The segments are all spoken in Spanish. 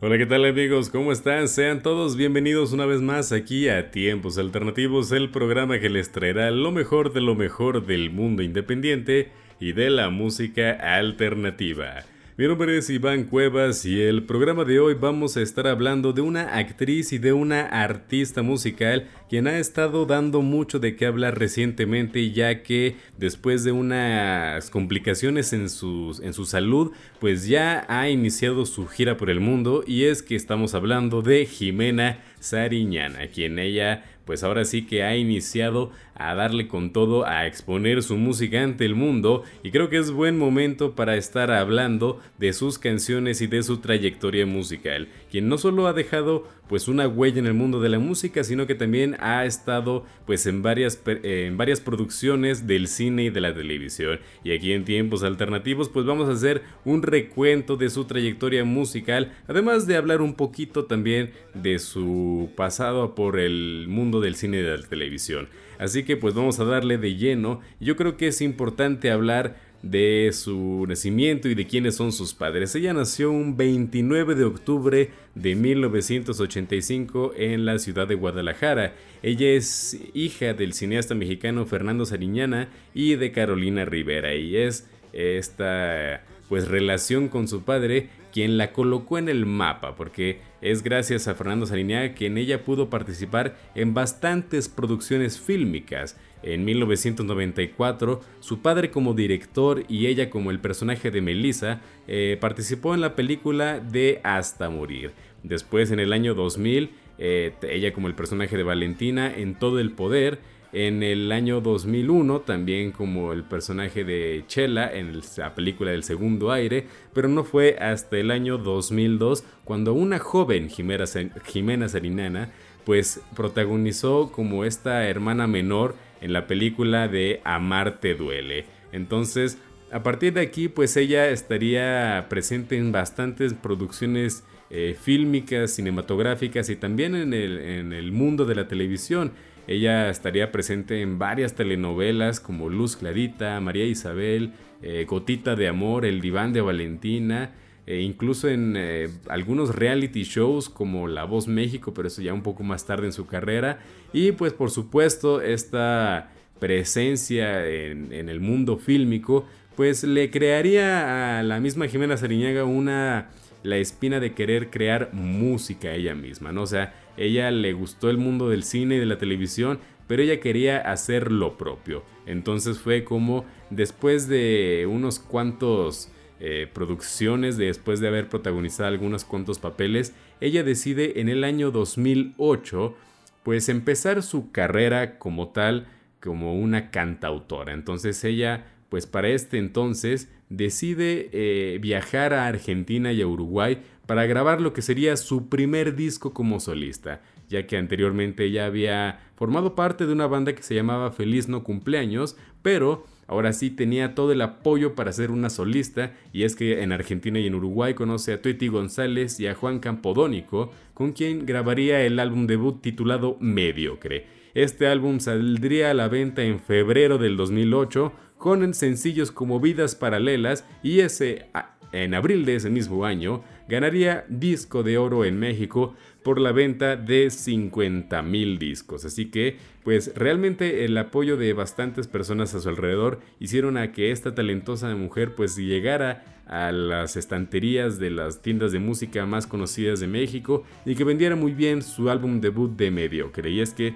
Hola, ¿qué tal amigos? ¿Cómo están? Sean todos bienvenidos una vez más aquí a Tiempos Alternativos, el programa que les traerá lo mejor de lo mejor del mundo independiente y de la música alternativa. Mi nombre es Iván Cuevas y el programa de hoy vamos a estar hablando de una actriz y de una artista musical quien ha estado dando mucho de qué hablar recientemente ya que después de unas complicaciones en su, en su salud pues ya ha iniciado su gira por el mundo y es que estamos hablando de Jimena Sariñana quien ella pues ahora sí que ha iniciado a darle con todo a exponer su música ante el mundo y creo que es buen momento para estar hablando de sus canciones y de su trayectoria musical, quien no solo ha dejado pues una huella en el mundo de la música, sino que también ha estado pues en varias, en varias producciones del cine y de la televisión. Y aquí en tiempos alternativos pues vamos a hacer un recuento de su trayectoria musical, además de hablar un poquito también de su pasado por el mundo del cine y de la televisión. Así que pues vamos a darle de lleno. Yo creo que es importante hablar de su nacimiento y de quiénes son sus padres. Ella nació un 29 de octubre de 1985 en la ciudad de Guadalajara. Ella es hija del cineasta mexicano Fernando Sariñana y de Carolina Rivera y es esta pues relación con su padre quien la colocó en el mapa, porque es gracias a Fernando Sariñana que en ella pudo participar en bastantes producciones fílmicas. En 1994, su padre como director y ella como el personaje de Melissa eh, participó en la película de Hasta Morir. Después, en el año 2000, eh, ella como el personaje de Valentina en Todo el Poder. En el año 2001, también como el personaje de Chela en la película del segundo aire, pero no fue hasta el año 2002 cuando una joven Jimena, Sarinana pues protagonizó como esta hermana menor en la película de Amarte duele. Entonces, a partir de aquí, pues ella estaría presente en bastantes producciones eh, fílmicas, cinematográficas y también en el, mundo de la televisión. Ella estaría presente en varias telenovelas como Luz Clarita, María Isabel, eh, Gotita de Amor, El Diván de Valentina, e incluso en eh, algunos reality shows como La Voz México, pero eso ya un poco más tarde en su carrera. Y pues por supuesto esta presencia en, el mundo fílmico, pues le crearía a la misma Jimena Sariñaga una la espina de querer crear música ella misma, ¿no? O sea, ella le gustó el mundo del cine y de la televisión, pero ella quería hacer lo propio. Entonces fue como después de unos cuantos eh, producciones después de haber protagonizado algunos cuantos papeles, ella decide en el año 2008 pues empezar su carrera como tal, como una cantautora. Entonces ella pues para este entonces decide eh, viajar a Argentina y a Uruguay para grabar lo que sería su primer disco como solista, ya que anteriormente ella había formado parte de una banda que se llamaba Feliz No Cumpleaños, pero Ahora sí tenía todo el apoyo para ser una solista y es que en Argentina y en Uruguay conoce a Tueti González y a Juan Campodónico, con quien grabaría el álbum debut titulado Mediocre. Este álbum saldría a la venta en febrero del 2008 con sencillos como Vidas Paralelas y ese en abril de ese mismo año ganaría disco de oro en México por la venta de 50 mil discos. Así que, pues realmente el apoyo de bastantes personas a su alrededor hicieron a que esta talentosa mujer pues llegara a las estanterías de las tiendas de música más conocidas de México y que vendiera muy bien su álbum debut de Mediocre. Y que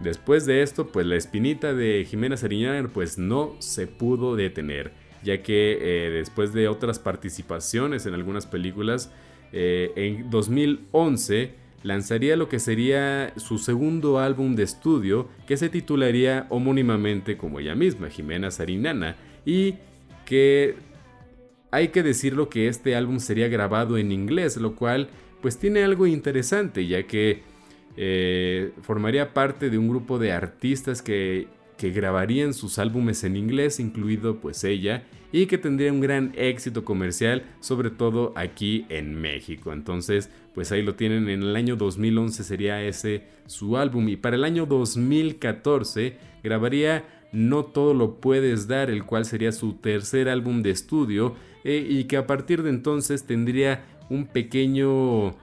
después de esto, pues la espinita de Jimena Sariñana pues no se pudo detener ya que eh, después de otras participaciones en algunas películas, eh, en 2011 lanzaría lo que sería su segundo álbum de estudio, que se titularía homónimamente como ella misma, Jimena Sarinana, y que hay que decirlo que este álbum sería grabado en inglés, lo cual pues tiene algo interesante, ya que eh, formaría parte de un grupo de artistas que, que grabarían sus álbumes en inglés, incluido pues ella, y que tendría un gran éxito comercial, sobre todo aquí en México. Entonces, pues ahí lo tienen, en el año 2011 sería ese su álbum y para el año 2014 grabaría No todo lo puedes dar, el cual sería su tercer álbum de estudio eh, y que a partir de entonces tendría un pequeño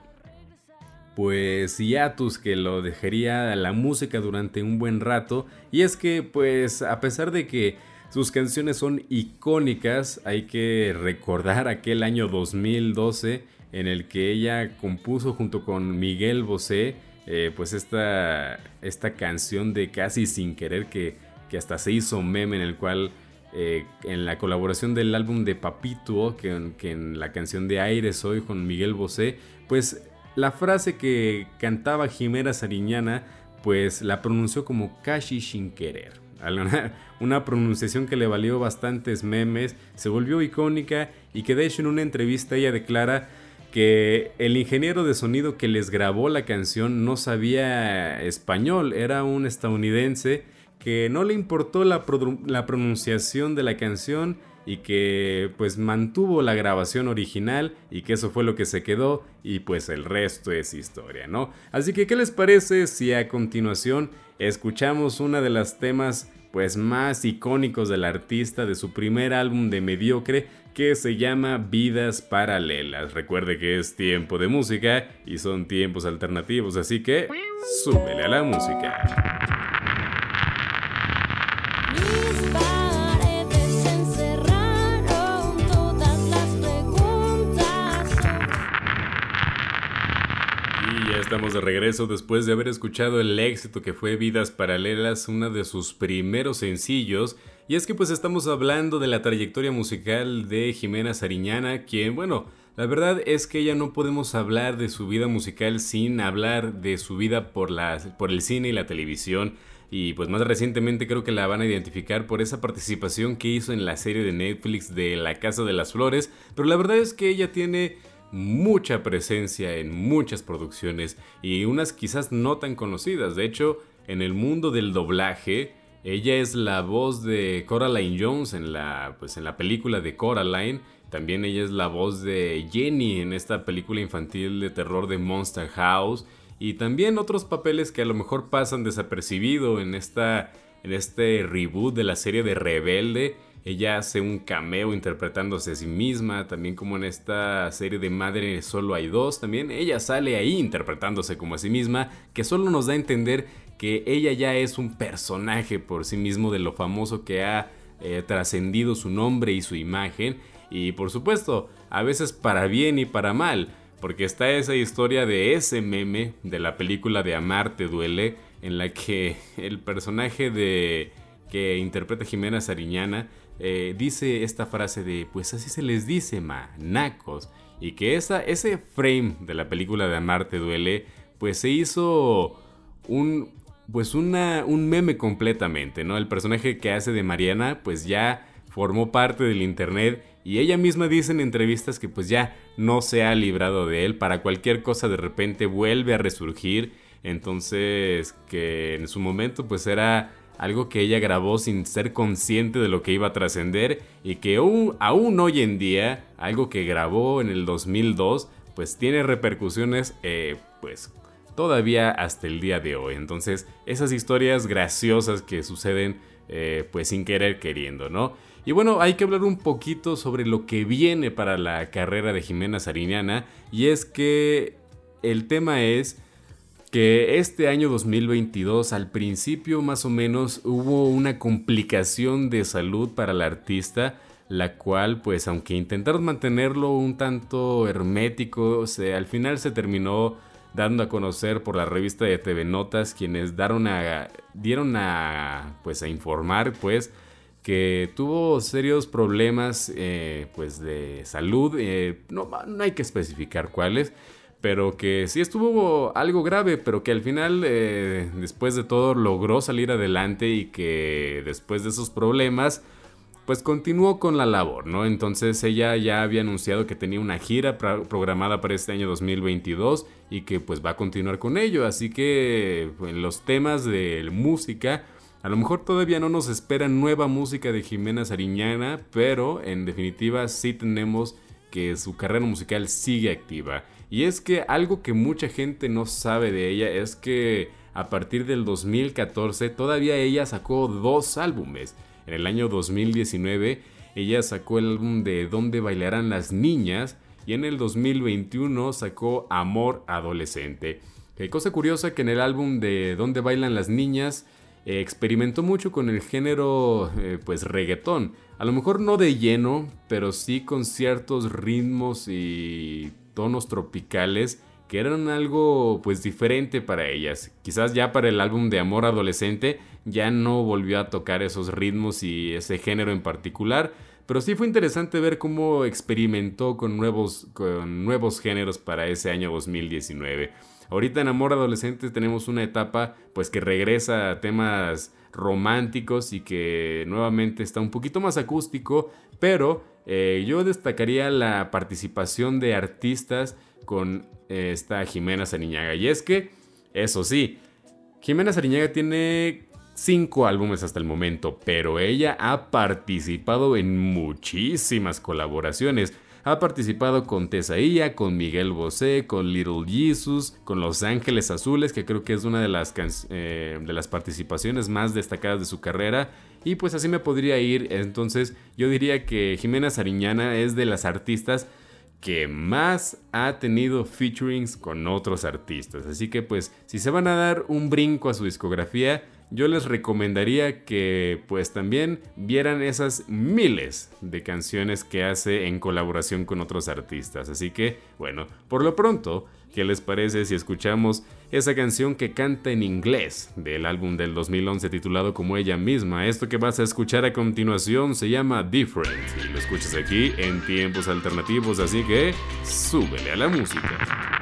pues hiatus que lo dejaría a la música durante un buen rato. Y es que pues a pesar de que sus canciones son icónicas, hay que recordar aquel año 2012 en el que ella compuso junto con Miguel Bosé eh, pues esta, esta canción de casi sin querer que, que hasta se hizo meme en el cual eh, en la colaboración del álbum de Papito, que, en la canción de Aire Soy con Miguel Bosé, pues la frase que cantaba Jimena Sariñana, pues la pronunció como casi sin querer. Una pronunciación que le valió bastantes memes, se volvió icónica y que de hecho en una entrevista ella declara que el ingeniero de sonido que les grabó la canción no sabía español, era un estadounidense que no le importó la, pronunciación de la canción y que pues mantuvo la grabación original y que eso fue lo que se quedó y pues el resto es historia, ¿no? Así que ¿qué les parece si a continuación escuchamos una de las temas pues más icónicos del artista de su primer álbum de Mediocre que se llama Vidas Paralelas. Recuerde que es tiempo de música y son tiempos alternativos, así que súbele a la música. Estamos de regreso después de haber escuchado el éxito que fue Vidas Paralelas, uno de sus primeros sencillos. Y es que pues estamos hablando de la trayectoria musical de Jimena Sariñana, quien bueno, la verdad es que ya no podemos hablar de su vida musical sin hablar de su vida por, la, por el cine y la televisión. Y pues más recientemente creo que la van a identificar por esa participación que hizo en la serie de Netflix de La Casa de las Flores. Pero la verdad es que ella tiene mucha presencia en muchas producciones y unas quizás no tan conocidas. De hecho, en el mundo del doblaje, ella es la voz de Coraline Jones en la, pues, en la película de Coraline. También ella es la voz de Jenny en esta película infantil de terror de Monster House. Y también otros papeles que a lo mejor pasan desapercibido en, esta, en este reboot de la serie de Rebelde ella hace un cameo interpretándose a sí misma, también como en esta serie de Madre solo hay dos, también ella sale ahí interpretándose como a sí misma, que solo nos da a entender que ella ya es un personaje por sí mismo de lo famoso que ha eh, trascendido su nombre y su imagen, y por supuesto, a veces para bien y para mal, porque está esa historia de ese meme de la película de Amarte duele, en la que el personaje de que interpreta Jimena Sariñana eh, dice esta frase de, pues así se les dice, manacos. Y que esa, ese frame de la película de Amarte Duele, pues se hizo un, pues una, un meme completamente, ¿no? El personaje que hace de Mariana, pues ya formó parte del internet y ella misma dice en entrevistas que pues ya no se ha librado de él, para cualquier cosa de repente vuelve a resurgir, entonces que en su momento pues era algo que ella grabó sin ser consciente de lo que iba a trascender y que aún, hoy en día, algo que grabó en el 2002, pues tiene repercusiones, eh, pues todavía hasta el día de hoy. Entonces, esas historias graciosas que suceden, eh, pues sin querer queriendo, ¿no? Y bueno, hay que hablar un poquito sobre lo que viene para la carrera de Jimena Sariñana, y es que el tema es que este año 2022 al principio más o menos hubo una complicación de salud para la artista, la cual pues aunque intentaron mantenerlo un tanto hermético, al final se terminó dando a conocer por la revista de TV Notas quienes dieron a, pues a informar pues que tuvo serios problemas eh, pues de salud, eh, no hay que especificar cuáles, pero que sí estuvo algo grave, pero que al final, eh, después de todo, logró salir adelante y que después de esos problemas, pues continuó con la labor, ¿no? Entonces ella ya había anunciado que tenía una gira programada para este año 2022 y que pues va a continuar con ello, así que en los temas de música, a lo mejor todavía no nos espera nueva música de Jimena Sariñana, pero en definitiva sí tenemos que su carrera musical sigue activa. Y es que algo que mucha gente no sabe de ella es que a partir del 2014 todavía ella sacó dos álbumes. En el año 2019 ella sacó el álbum de Dónde bailarán las niñas y en el 2021 sacó Amor Adolescente. Hay cosa curiosa que en el álbum de Dónde bailan las niñas eh, experimentó mucho con el género eh, pues reggaetón. A lo mejor no de lleno, pero sí con ciertos ritmos y tonos tropicales que eran algo pues diferente para ellas. Quizás ya para el álbum de Amor Adolescente ya no volvió a tocar esos ritmos y ese género en particular, pero sí fue interesante ver cómo experimentó con nuevos, con nuevos géneros para ese año 2019. Ahorita en Amor Adolescente tenemos una etapa pues que regresa a temas románticos y que nuevamente está un poquito más acústico, pero eh, yo destacaría la participación de artistas con esta Jimena Sariñaga. Y es que, eso sí, Jimena Sariñaga tiene cinco álbumes hasta el momento, pero ella ha participado en muchísimas colaboraciones. Ha participado con Tesaía, con Miguel Bosé, con Little Jesus, con Los Ángeles Azules, que creo que es una de las, eh, de las participaciones más destacadas de su carrera. Y pues así me podría ir. Entonces yo diría que Jimena Sariñana es de las artistas que más ha tenido featurings con otros artistas. Así que pues si se van a dar un brinco a su discografía, yo les recomendaría que pues también vieran esas miles de canciones que hace en colaboración con otros artistas. Así que bueno, por lo pronto, ¿qué les parece si escuchamos esa canción que canta en inglés del álbum del 2011 titulado como ella misma? Esto que vas a escuchar a continuación se llama Different y lo escuchas aquí en tiempos alternativos, así que súbele a la música.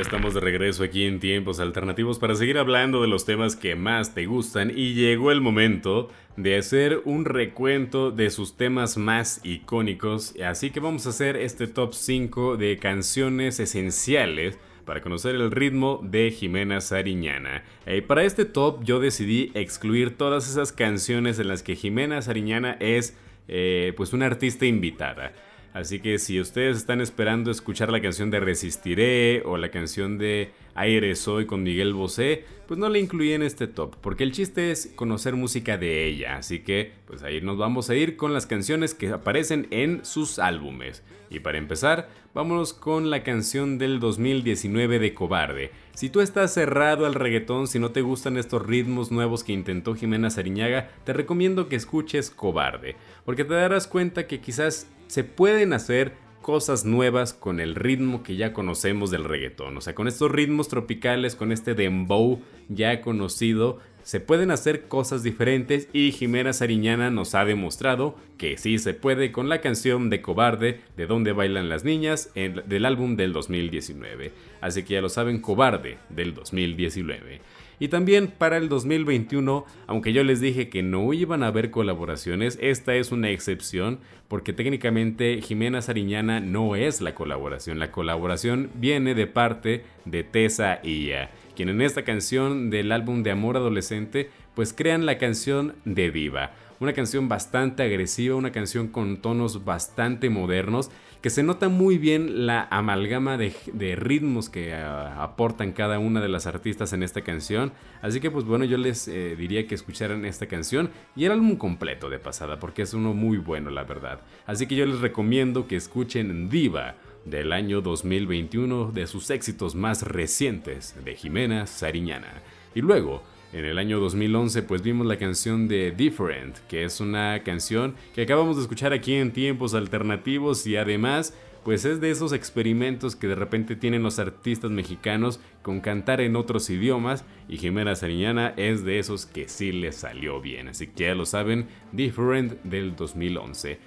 Estamos de regreso aquí en Tiempos Alternativos para seguir hablando de los temas que más te gustan y llegó el momento de hacer un recuento de sus temas más icónicos, así que vamos a hacer este top 5 de canciones esenciales para conocer el ritmo de Jimena Sariñana. Y para este top yo decidí excluir todas esas canciones en las que Jimena Sariñana es eh, pues una artista invitada. Así que si ustedes están esperando escuchar la canción de Resistiré o la canción de Aire Soy con Miguel Bosé, pues no la incluí en este top, porque el chiste es conocer música de ella. Así que pues ahí nos vamos a ir con las canciones que aparecen en sus álbumes. Y para empezar, vámonos con la canción del 2019 de Cobarde. Si tú estás cerrado al reggaetón, si no te gustan estos ritmos nuevos que intentó Jimena Sariñaga, te recomiendo que escuches Cobarde, porque te darás cuenta que quizás se pueden hacer cosas nuevas con el ritmo que ya conocemos del reggaetón. O sea, con estos ritmos tropicales, con este dembow ya conocido, se pueden hacer cosas diferentes y Jimena Sariñana nos ha demostrado que sí se puede con la canción de Cobarde, de donde bailan las niñas, del álbum del 2019. Así que ya lo saben, Cobarde del 2019. Y también para el 2021, aunque yo les dije que no iban a haber colaboraciones, esta es una excepción porque técnicamente Jimena Sariñana no es la colaboración. La colaboración viene de parte de Tessa Ia, quien en esta canción del álbum de Amor Adolescente pues crean la canción de Diva. Una canción bastante agresiva, una canción con tonos bastante modernos que se nota muy bien la amalgama de, ritmos que ah, aportan cada una de las artistas en esta canción. Así que pues bueno, yo les eh, diría que escucharan esta canción y el álbum completo de pasada, porque es uno muy bueno, la verdad. Así que yo les recomiendo que escuchen Diva del año 2021 de sus éxitos más recientes de Jimena Sariñana. Y luego en el año 2011 pues vimos la canción de Different, que es una canción que acabamos de escuchar aquí en tiempos alternativos y además pues es de esos experimentos que de repente tienen los artistas mexicanos con cantar en otros idiomas y Jimena Sariñana es de esos que sí le salió bien, así que ya lo saben, Different del 2011.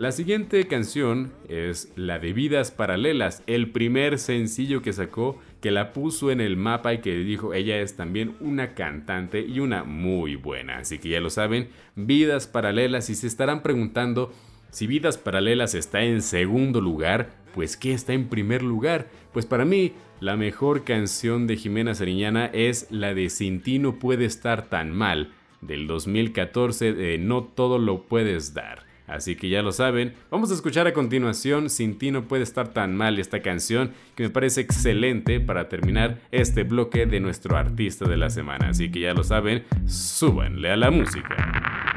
La siguiente canción es la de Vidas Paralelas, el primer sencillo que sacó, que la puso en el mapa y que dijo ella es también una cantante y una muy buena. Así que ya lo saben, Vidas Paralelas y se estarán preguntando si Vidas Paralelas está en segundo lugar, pues ¿qué está en primer lugar? Pues para mí, la mejor canción de Jimena Sariñana es la de Sin ti no puede estar tan mal, del 2014 de No todo lo puedes dar. Así que ya lo saben, vamos a escuchar a continuación Sin ti no puede estar tan mal esta canción que me parece excelente para terminar este bloque de nuestro artista de la semana. Así que ya lo saben, súbanle a la música.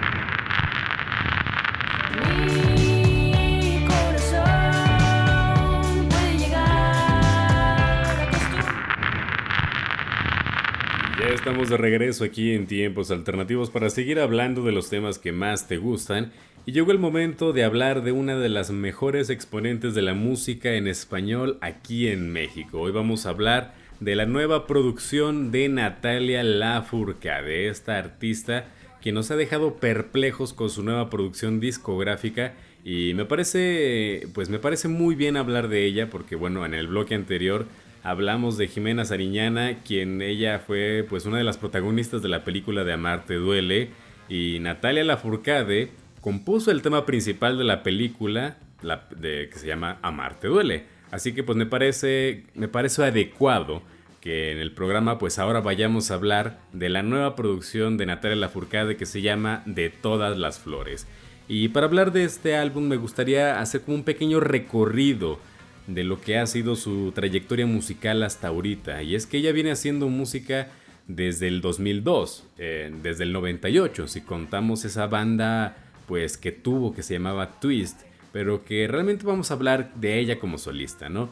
Estamos de regreso aquí en Tiempos Alternativos para seguir hablando de los temas que más te gustan y llegó el momento de hablar de una de las mejores exponentes de la música en español aquí en México. Hoy vamos a hablar de la nueva producción de Natalia Lafourcade, esta artista que nos ha dejado perplejos con su nueva producción discográfica y me parece pues me parece muy bien hablar de ella porque bueno, en el bloque anterior hablamos de Jimena Sariñana, quien ella fue pues una de las protagonistas de la película de Amarte duele y Natalia Lafourcade compuso el tema principal de la película la, de, que se llama Amarte duele. Así que pues me parece me parece adecuado que en el programa pues ahora vayamos a hablar de la nueva producción de Natalia Lafourcade que se llama De todas las flores. Y para hablar de este álbum me gustaría hacer como un pequeño recorrido de lo que ha sido su trayectoria musical hasta ahorita. Y es que ella viene haciendo música desde el 2002, eh, desde el 98, si contamos esa banda pues que tuvo que se llamaba Twist, pero que realmente vamos a hablar de ella como solista, ¿no?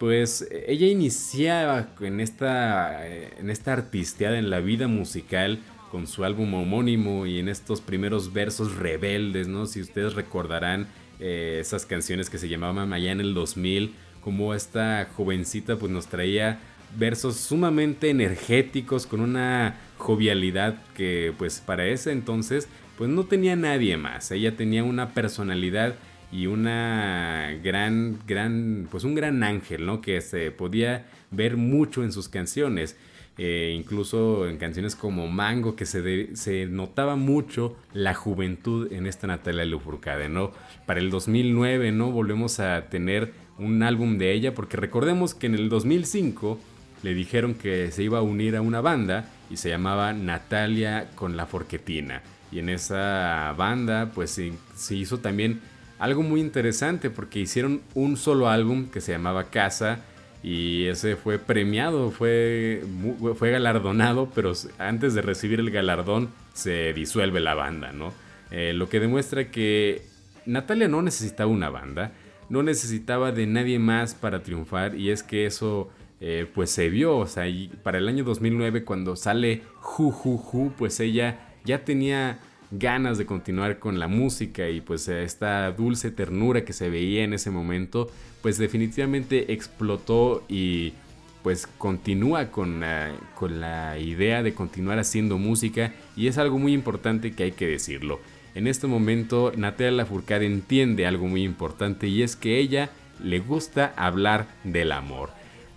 Pues ella iniciaba en esta, eh, en esta artisteada en la vida musical con su álbum homónimo y en estos primeros versos rebeldes, ¿no? Si ustedes recordarán, eh, esas canciones que se llamaban allá el 2000, como esta jovencita pues nos traía versos sumamente energéticos con una jovialidad que pues para ese entonces pues no tenía nadie más. Ella tenía una personalidad y una gran, gran, pues un gran ángel, ¿no? Que se podía ver mucho en sus canciones. Eh, incluso en canciones como Mango, que se, se, notaba mucho la juventud en esta Natalia Lafourcade, ¿no? Para el 2009, ¿no? Volvemos a tener un álbum de ella, porque recordemos que en el 2005 le dijeron que se iba a unir a una banda y se llamaba Natalia con la Forquetina. Y en esa banda, pues se hizo también algo muy interesante, porque hicieron un solo álbum que se llamaba Casa, y ese fue premiado, fue, fue galardonado, pero antes de recibir el galardón se disuelve la banda, ¿no? Eh, lo que demuestra que Natalia no necesitaba una banda, no necesitaba de nadie más para triunfar y es que eso eh, pues se vio, o sea, para el año 2009 cuando sale Ju Ju Ju, pues ella ya tenía ganas de continuar con la música y pues esta dulce ternura que se veía en ese momento pues definitivamente explotó y pues continúa con la, con la idea de continuar haciendo música y es algo muy importante que hay que decirlo. En este momento Natalia Lafourcade entiende algo muy importante y es que ella le gusta hablar del amor.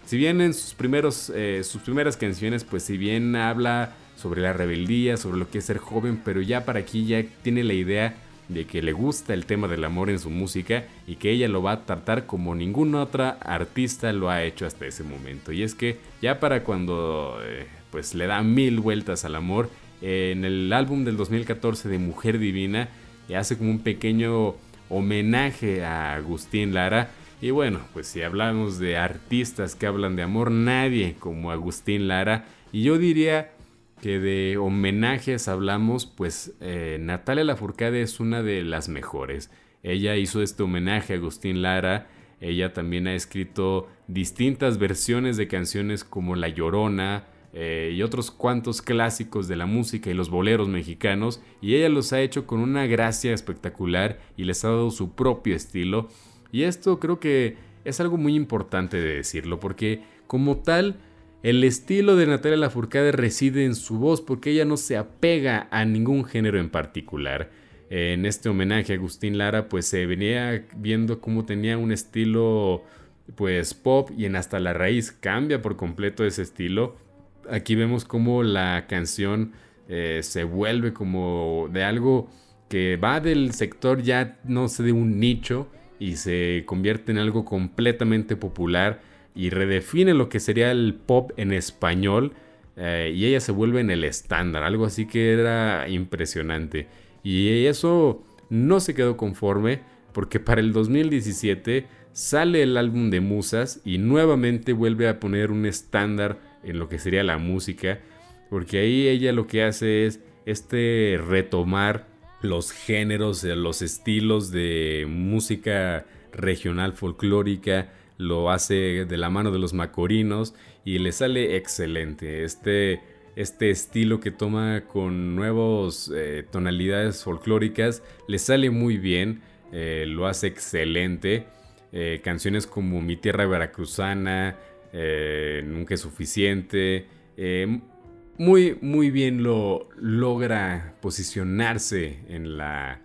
Si bien en sus, primeros, eh, sus primeras canciones, pues si bien habla sobre la rebeldía, sobre lo que es ser joven, pero ya para aquí ya tiene la idea de que le gusta el tema del amor en su música y que ella lo va a tratar como ninguna otra artista lo ha hecho hasta ese momento. Y es que ya para cuando eh, pues le da mil vueltas al amor, en el álbum del 2014 de Mujer Divina, hace como un pequeño homenaje a Agustín Lara. Y bueno, pues si hablamos de artistas que hablan de amor, nadie como Agustín Lara. Y yo diría que de homenajes hablamos, pues eh, Natalia Lafourcade es una de las mejores. Ella hizo este homenaje a Agustín Lara. Ella también ha escrito distintas versiones de canciones como La Llorona eh, y otros cuantos clásicos de la música y los boleros mexicanos. Y ella los ha hecho con una gracia espectacular y les ha dado su propio estilo. Y esto creo que es algo muy importante de decirlo porque como tal el estilo de Natalia Lafourcade reside en su voz porque ella no se apega a ningún género en particular. en este homenaje a Agustín Lara, pues se venía viendo cómo tenía un estilo pues pop y en Hasta la Raíz cambia por completo ese estilo. Aquí vemos cómo la canción eh, se vuelve como de algo que va del sector ya no sé de un nicho y se convierte en algo completamente popular y redefine lo que sería el pop en español eh, y ella se vuelve en el estándar, algo así que era impresionante. Y eso no se quedó conforme porque para el 2017 sale el álbum de Musas y nuevamente vuelve a poner un estándar en lo que sería la música, porque ahí ella lo que hace es este retomar los géneros, los estilos de música regional folclórica, lo hace de la mano de los macorinos y le sale excelente. Este este estilo que toma con nuevas eh, tonalidades folclóricas, le sale muy bien, eh, lo hace excelente. Eh, canciones como Mi Tierra Veracruzana, Nunca es Suficiente, muy, muy bien lo logra posicionarse en la,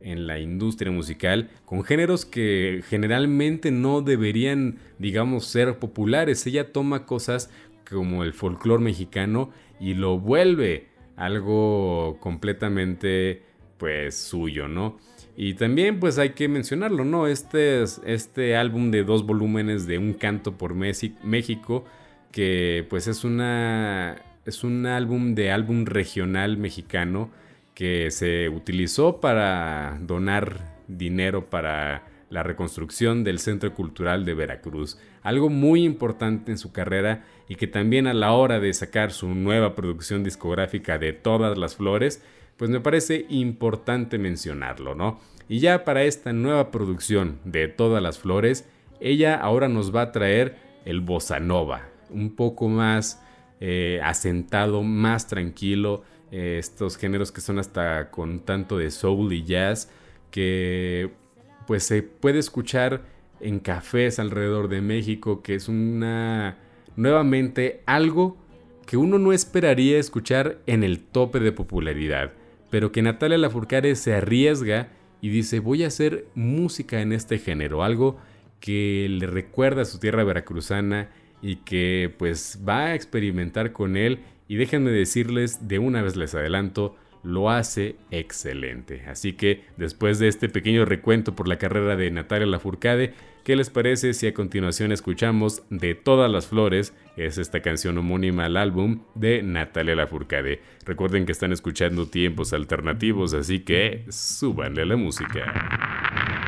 en la industria musical con géneros que generalmente no deberían, digamos, ser populares. Ella toma cosas como el folclore mexicano y lo vuelve algo completamente pues suyo, ¿no? Y también pues hay que mencionarlo, ¿no? Este, este álbum de dos volúmenes de Un canto por México, que pues es una es un álbum de álbum regional mexicano que se utilizó para donar dinero para la reconstrucción del Centro Cultural de Veracruz, algo muy importante en su carrera y que también a la hora de sacar su nueva producción discográfica de Todas las Flores, pues me parece importante mencionarlo, ¿no? Y ya para esta nueva producción de Todas las Flores, ella ahora nos va a traer el bossa nova, un poco más eh, asentado, más tranquilo, eh, estos géneros que son hasta con tanto de soul y jazz, que pues se puede escuchar en cafés alrededor de México, que es una nuevamente algo que uno no esperaría escuchar en el tope de popularidad, pero que Natalia Lafourcade se arriesga y dice voy a hacer música en este género, algo que le recuerda a su tierra veracruzana y que pues va a experimentar con él y déjenme decirles de una vez les adelanto lo hace excelente. Así que después de este pequeño recuento por la carrera de Natalia Lafourcade, ¿qué les parece si a continuación escuchamos De todas las flores? Es esta canción homónima al álbum de Natalia Lafourcade. Recuerden que están escuchando tiempos alternativos, así que súbanle la música.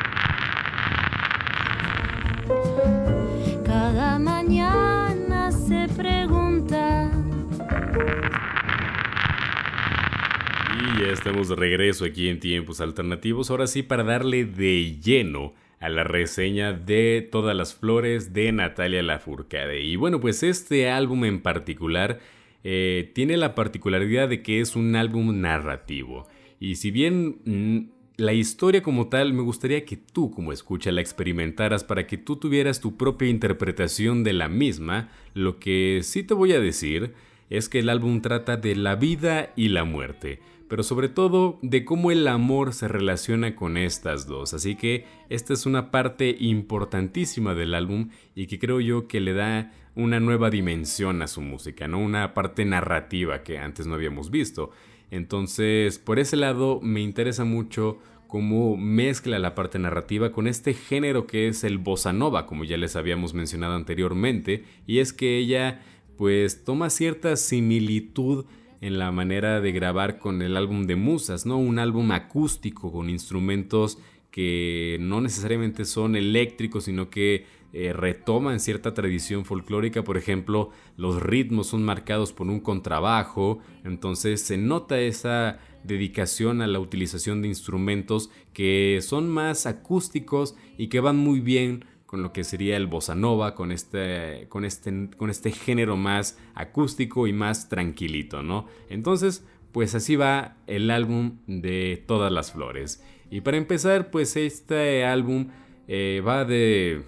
Ya estamos de regreso aquí en Tiempos Alternativos, ahora sí para darle de lleno a la reseña de Todas las Flores de Natalia Lafourcade. Y bueno, pues este álbum en particular eh, tiene la particularidad de que es un álbum narrativo. Y si bien mm, la historia como tal me gustaría que tú como escucha la experimentaras para que tú tuvieras tu propia interpretación de la misma, lo que sí te voy a decir es que el álbum trata de la vida y la muerte pero sobre todo de cómo el amor se relaciona con estas dos. Así que esta es una parte importantísima del álbum y que creo yo que le da una nueva dimensión a su música, ¿no? Una parte narrativa que antes no habíamos visto. Entonces, por ese lado me interesa mucho cómo mezcla la parte narrativa con este género que es el bossa nova, como ya les habíamos mencionado anteriormente, y es que ella pues toma cierta similitud en la manera de grabar con el álbum de Musas, ¿no? Un álbum acústico con instrumentos que no necesariamente son eléctricos, sino que eh, retoman cierta tradición folclórica. Por ejemplo, los ritmos son marcados por un contrabajo, entonces se nota esa dedicación a la utilización de instrumentos que son más acústicos y que van muy bien con lo que sería el bossa nova, con este, con este, con este género más acústico y más tranquilito, ¿no? Entonces, pues así va el álbum de Todas las Flores. Y para empezar, pues este álbum eh, va de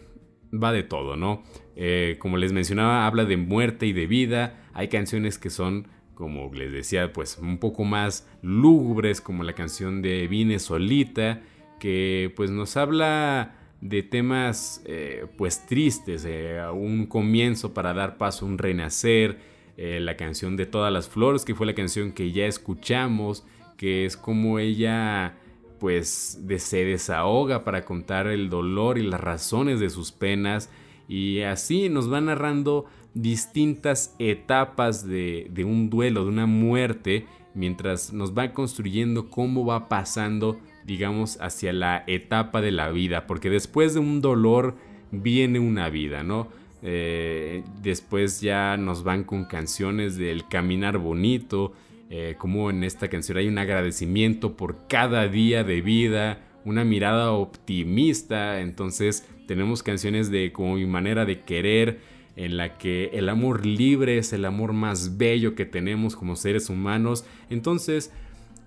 va de todo, ¿no? Eh, como les mencionaba, habla de muerte y de vida. Hay canciones que son como les decía, pues un poco más lúgubres, como la canción de Vine Solita, que pues nos habla de temas eh, pues tristes, eh, un comienzo para dar paso a un renacer, eh, la canción de Todas las Flores, que fue la canción que ya escuchamos, que es como ella pues se desahoga para contar el dolor y las razones de sus penas. Y así nos va narrando distintas etapas de, de un duelo, de una muerte, mientras nos va construyendo cómo va pasando, digamos, hacia la etapa de la vida, porque después de un dolor viene una vida, ¿no? Eh, después ya nos van con canciones del caminar bonito, eh, como en esta canción hay un agradecimiento por cada día de vida, una mirada optimista, entonces tenemos canciones de como mi manera de querer, en la que el amor libre es el amor más bello que tenemos como seres humanos, entonces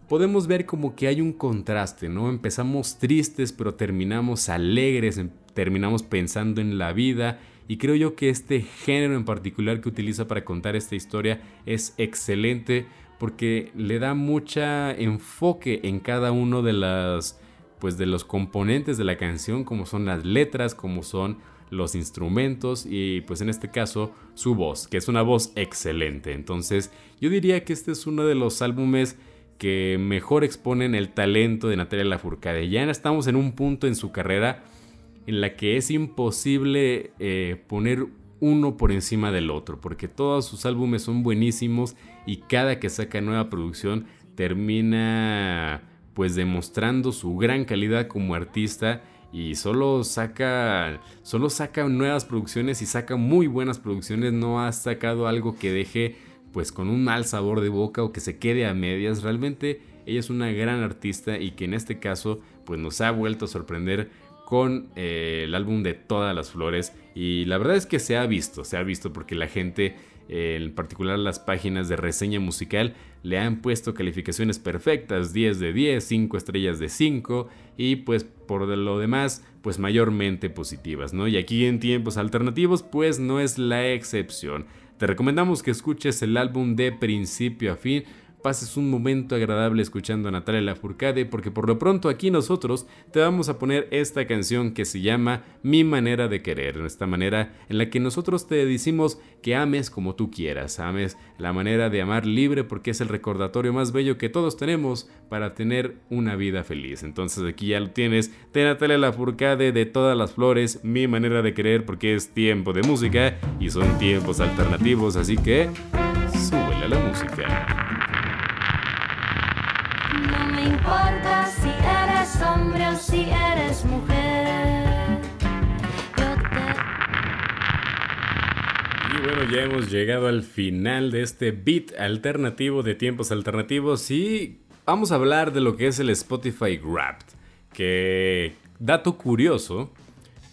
podemos ver como que hay un contraste, ¿no? Empezamos tristes pero terminamos alegres, em, terminamos pensando en la vida y creo yo que este género en particular que utiliza para contar esta historia es excelente porque le da mucha enfoque en cada uno de las pues de los componentes de la canción como son las letras, como son los instrumentos y pues en este caso su voz, que es una voz excelente. Entonces yo diría que este es uno de los álbumes que mejor exponen el talento de Natalia Lafourcade. Ya estamos en un punto en su carrera en la que es imposible eh, poner uno por encima del otro, porque todos sus álbumes son buenísimos y cada que saca nueva producción termina pues demostrando su gran calidad como artista y solo saca solo saca nuevas producciones y saca muy buenas producciones, no ha sacado algo que deje pues con un mal sabor de boca o que se quede a medias, realmente ella es una gran artista y que en este caso pues nos ha vuelto a sorprender con eh, el álbum de Todas las Flores. Y la verdad es que se ha visto, se ha visto porque la gente, eh, en particular las páginas de reseña musical, le han puesto calificaciones perfectas, 10 de 10, 5 estrellas de 5 y pues por lo demás, pues mayormente positivas, ¿no? Y aquí en tiempos alternativos, pues no es la excepción. Te recomendamos que escuches el álbum de principio a fin pases un momento agradable escuchando a Natalia Lafourcade porque por lo pronto aquí nosotros te vamos a poner esta canción que se llama Mi manera de querer, esta manera en la que nosotros te decimos que ames como tú quieras, ames la manera de amar libre porque es el recordatorio más bello que todos tenemos para tener una vida feliz. Entonces aquí ya lo tienes de Natalia Lafourcade de todas las flores, Mi manera de querer porque es tiempo de música y son tiempos alternativos, así que súbele la música. Importa si eres hombre o si eres mujer. Y bueno, ya hemos llegado al final de este beat alternativo de tiempos alternativos y vamos a hablar de lo que es el Spotify Wrapped. Que, dato curioso,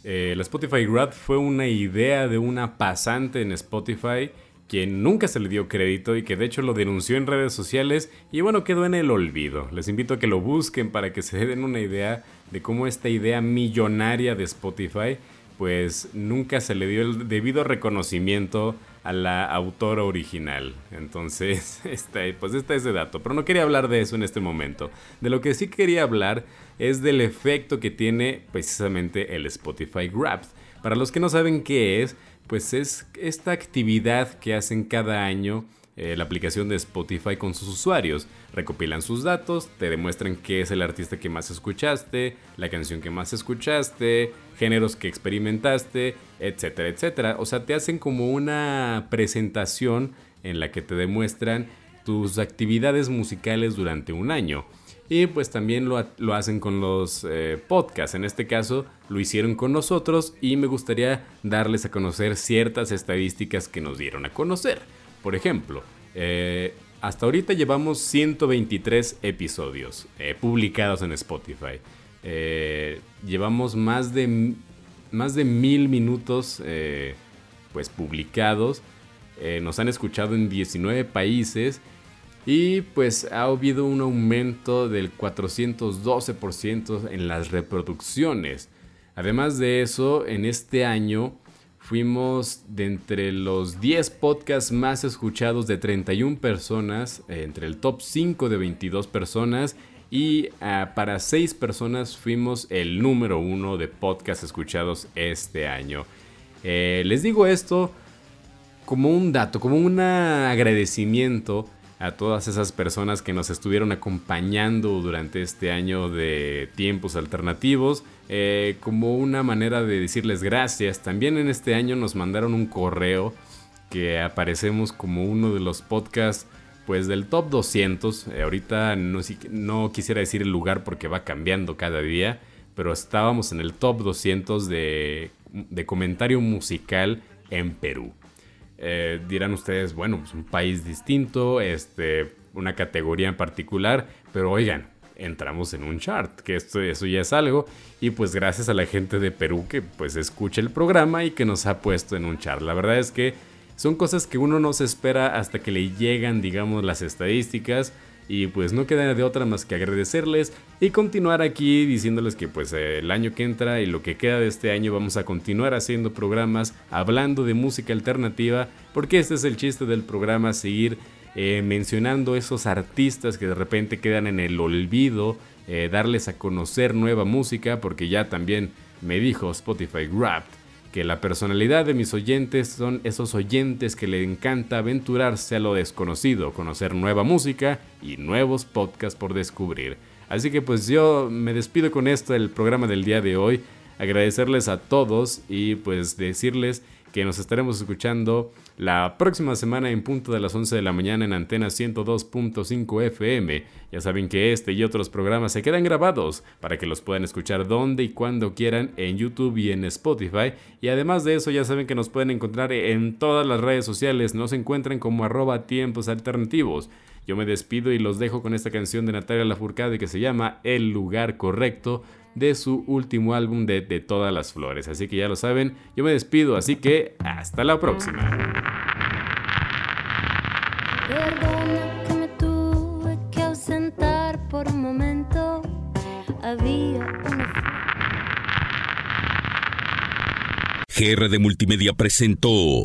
eh, el Spotify Wrapped fue una idea de una pasante en Spotify quien nunca se le dio crédito y que de hecho lo denunció en redes sociales y bueno, quedó en el olvido. Les invito a que lo busquen para que se den una idea de cómo esta idea millonaria de Spotify pues nunca se le dio el debido reconocimiento a la autora original. Entonces, este, pues este es de dato. Pero no quería hablar de eso en este momento. De lo que sí quería hablar es del efecto que tiene precisamente el Spotify Wrapped. Para los que no saben qué es, pues es esta actividad que hacen cada año eh, la aplicación de Spotify con sus usuarios. Recopilan sus datos, te demuestran qué es el artista que más escuchaste, la canción que más escuchaste, géneros que experimentaste, etcétera, etcétera. O sea, te hacen como una presentación en la que te demuestran tus actividades musicales durante un año. Y pues también lo, hacen con los eh, podcasts. En este caso lo hicieron con nosotros y me gustaría darles a conocer ciertas estadísticas que nos dieron a conocer. Por ejemplo, eh, hasta ahorita llevamos 123 episodios eh, publicados en Spotify. llevamos más de, más de mil minutos pues publicados. nos han escuchado en 19 países y pues ha habido un aumento del 412% en las reproducciones. Además de eso, en este año fuimos de entre los 10 podcasts más escuchados de 31 personas, eh, entre el top 5 de 22 personas y ah, para 6 personas fuimos el número 1 de podcasts escuchados este año. Eh, les digo esto como un dato, como un agradecimiento a todas esas personas que nos estuvieron acompañando durante este año de tiempos alternativos, eh, como una manera de decirles gracias. También en este año nos mandaron un correo que aparecemos como uno de los podcasts pues del top 200. Eh, ahorita no, no, quisiera decir el lugar porque va cambiando cada día, pero estábamos en el top 200 de, de comentario musical en Perú. Eh, dirán ustedes, bueno, pues un país distinto, este, una categoría en particular, pero oigan, entramos en un chart, que esto, eso ya es algo, y pues gracias a la gente de Perú que pues escucha el programa y que nos ha puesto en un chart. La verdad es que son cosas que uno no se espera hasta que le llegan, digamos, las estadísticas. Y pues no queda de otra más que agradecerles y continuar aquí diciéndoles que pues el año que entra y lo que queda de este año vamos a continuar haciendo programas hablando de música alternativa porque este es el chiste del programa, seguir eh, mencionando esos artistas que de repente quedan en el olvido, eh, darles a conocer nueva música porque ya también me dijo Spotify Wrapped que la personalidad de mis oyentes son esos oyentes que le encanta aventurarse a lo desconocido, conocer nueva música y nuevos podcasts por descubrir. Así que pues yo me despido con esto del programa del día de hoy, agradecerles a todos y pues decirles que nos estaremos escuchando la próxima semana en punto de las 11 de la mañana en antena 102.5 FM. Ya saben que este y otros programas se quedan grabados para que los puedan escuchar donde y cuando quieran en YouTube y en Spotify. Y además de eso ya saben que nos pueden encontrar en todas las redes sociales. Nos encuentran como arroba tiempos alternativos. Yo me despido y los dejo con esta canción de Natalia Lafourcade que se llama El lugar correcto de su último álbum de De todas las flores. Así que ya lo saben, yo me despido, así que hasta la próxima. Perdona que me tuve que ausentar por un momento. Había una... GR de Multimedia presentó